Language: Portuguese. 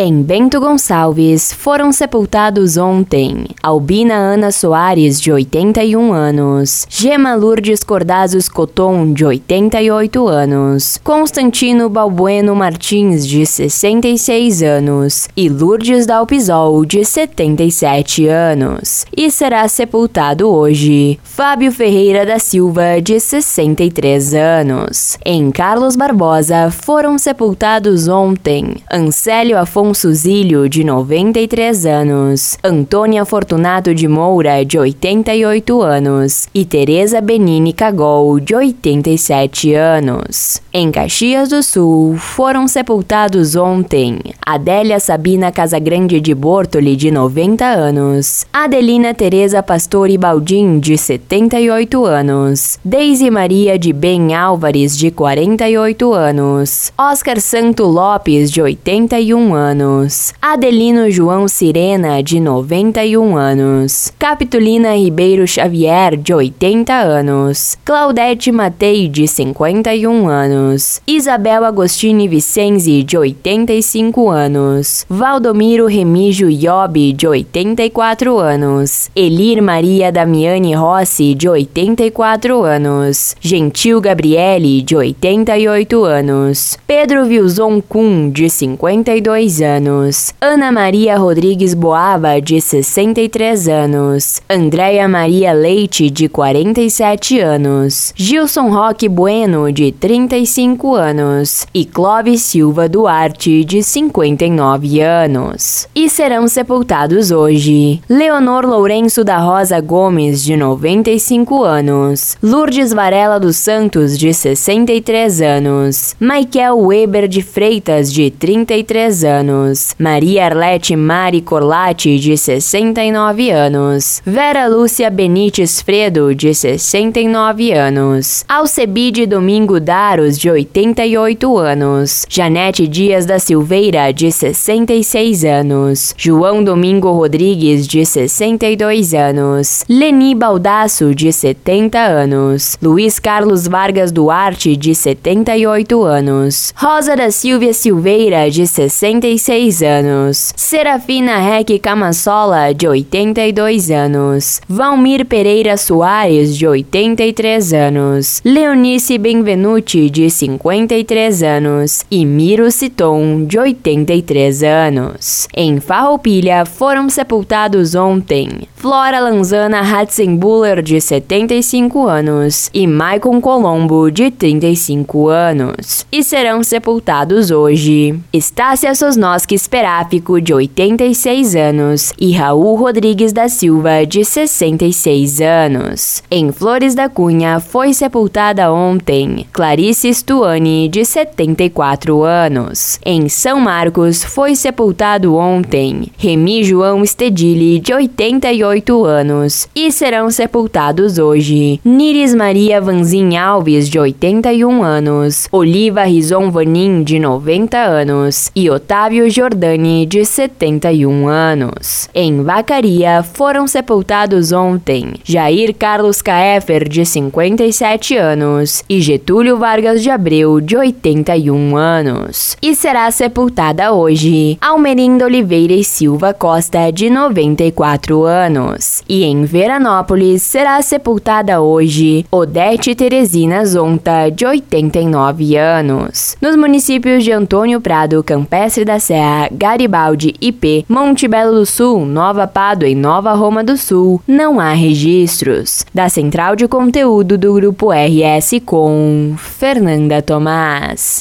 Em Bento Gonçalves foram sepultados ontem Albina Ana Soares, de 81 anos, Gema Lourdes Cordazos Coton, de 88 anos, Constantino Balbueno Martins, de 66 anos, e Lourdes Dalpisol, de 77 anos. E será sepultado hoje Fábio Ferreira da Silva, de 63 anos. Em Carlos Barbosa foram sepultados ontem Ancélio Afonso Afonso Zílio, de 93 anos, Antônia Fortunato de Moura, de 88 anos, e Tereza Benini Cagol, de 87 anos. Em Caxias do Sul, foram sepultados ontem Adélia Sabina Casagrande de Bortoli, de 90 anos, Adelina Tereza Pastore Baldim, de 78 anos, Deise Maria de Ben Álvares, de 48 anos, Oscar Santo Lopes, de 81 anos, anos. Adelino João Sirena, de 91 anos. Capitulina Ribeiro Xavier, de 80 anos. Claudete Matei, de 51 anos. Isabel Agostini Vicenzi, de 85 anos. Valdomiro Remígio Iobi, de 84 anos. Elir Maria Damiani Rossi, de 84 anos. Gentil Gabriele, de 88 anos. Pedro Vilzon Kuhn, de 52 anos anos. Ana Maria Rodrigues Boava, de 63 anos. Andréia Maria Leite, de 47 anos. Gilson Roque Bueno, de 35 anos. E Clóvis Silva Duarte, de 59 anos. E serão sepultados hoje Leonor Lourenço da Rosa Gomes, de 95 anos. Lourdes Varela dos Santos, de 63 anos. Michael Weber de Freitas, de 33 anos anos. Maria Arlete Mari Corlati, de 69 anos. Vera Lúcia Benites Fredo, de 69 anos. Alcebide Domingo Daros, de 88 anos. Janete Dias da Silveira, de 66 anos. João Domingo Rodrigues, de 62 anos. Leni Baldasso, de 70 anos. Luiz Carlos Vargas Duarte, de 78 anos. Rosa da Silvia Silveira, de 66 86 anos. Serafina Rec Camassola, de 82 anos. Valmir Pereira Soares, de 83 anos. Leonice Benvenuti, de 53 anos. E Miro Citon, de 83 anos. Em Farroupilha foram sepultados ontem Flora Lanzana Hatzenbuller, de 75 anos. E Maicon Colombo, de 35 anos. E serão sepultados hoje. Estácia Sosnós Bosque Esperáfico, de 86 anos, e Raul Rodrigues da Silva, de 66 anos. Em Flores da Cunha foi sepultada ontem Clarice Stuani, de 74 anos. Em São Marcos foi sepultado ontem Remi João Stedili, de 88 anos, e serão sepultados hoje Niris Maria Vanzin Alves, de 81 anos, Oliva Rison Vanin, de 90 anos, e Otávio Jordani, de 71 anos. Em Vacaria foram sepultados ontem Jair Carlos Caefer, de 57 anos, e Getúlio Vargas de Abreu, de 81 anos. E será sepultada hoje Almerinda Oliveira e Silva Costa, de 94 anos. E em Veranópolis será sepultada hoje Odete Teresina Zonta, de 89 anos. Nos municípios de Antônio Prado, Campestre da Serra, Garibaldi, IP, Monte Belo do Sul, Nova Pádua e Nova Roma do Sul, não há registros. Da Central de Conteúdo do Grupo RS com Fernanda Tomás.